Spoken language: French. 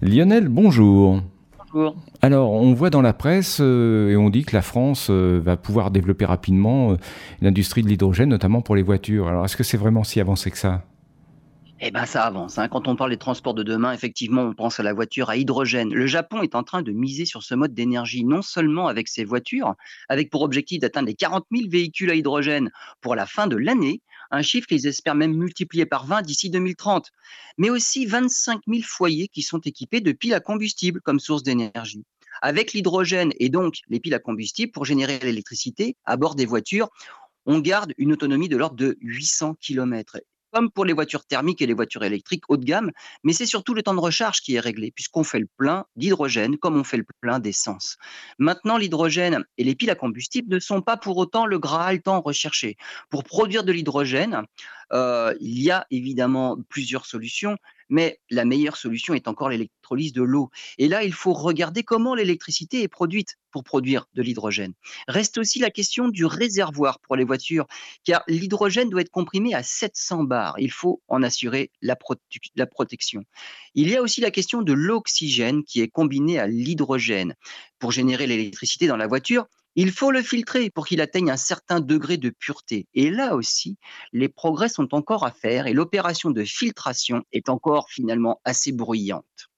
Lionel, bonjour. Bonjour. Alors, on voit dans la presse euh, et on dit que la France euh, va pouvoir développer rapidement euh, l'industrie de l'hydrogène, notamment pour les voitures. Alors, est-ce que c'est vraiment si avancé que ça? Eh bien, ça avance. hein. Quand on parle des transports de demain, effectivement, on pense à la voiture à hydrogène. Le Japon est en train de miser sur ce mode d'énergie, non seulement avec ses voitures, avec pour objectif d'atteindre les 40 000 véhicules à hydrogène pour la fin de l'année, un chiffre qu'ils espèrent même multiplier par 20 d'ici 2030, mais aussi 25 000 foyers qui sont équipés de piles à combustible comme source d'énergie. Avec l'hydrogène et donc les piles à combustible pour générer l'électricité à bord des voitures, on garde une autonomie de l'ordre de 800 km comme pour les voitures thermiques et les voitures électriques haut de gamme, mais c'est surtout le temps de recharge qui est réglé, puisqu'on fait le plein d'hydrogène comme on fait le plein d'essence. Maintenant, l'hydrogène et les piles à combustible ne sont pas pour autant le Graal tant recherché. Pour produire de l'hydrogène, euh, il y a évidemment plusieurs solutions, mais la meilleure solution est encore l'électrolyse de l'eau. Et là, il faut regarder comment l'électricité est produite pour produire de l'hydrogène. Reste aussi la question du réservoir pour les voitures, car l'hydrogène doit être comprimé à 700 bars. Il faut en assurer la, la protection. Il y a aussi la question de l'oxygène qui est combiné à l'hydrogène. Pour générer l'électricité dans la voiture, il faut le filtrer pour qu'il atteigne un certain degré de pureté. Et là aussi, les progrès sont encore à faire et l'opération de filtration est encore finalement assez bruyante.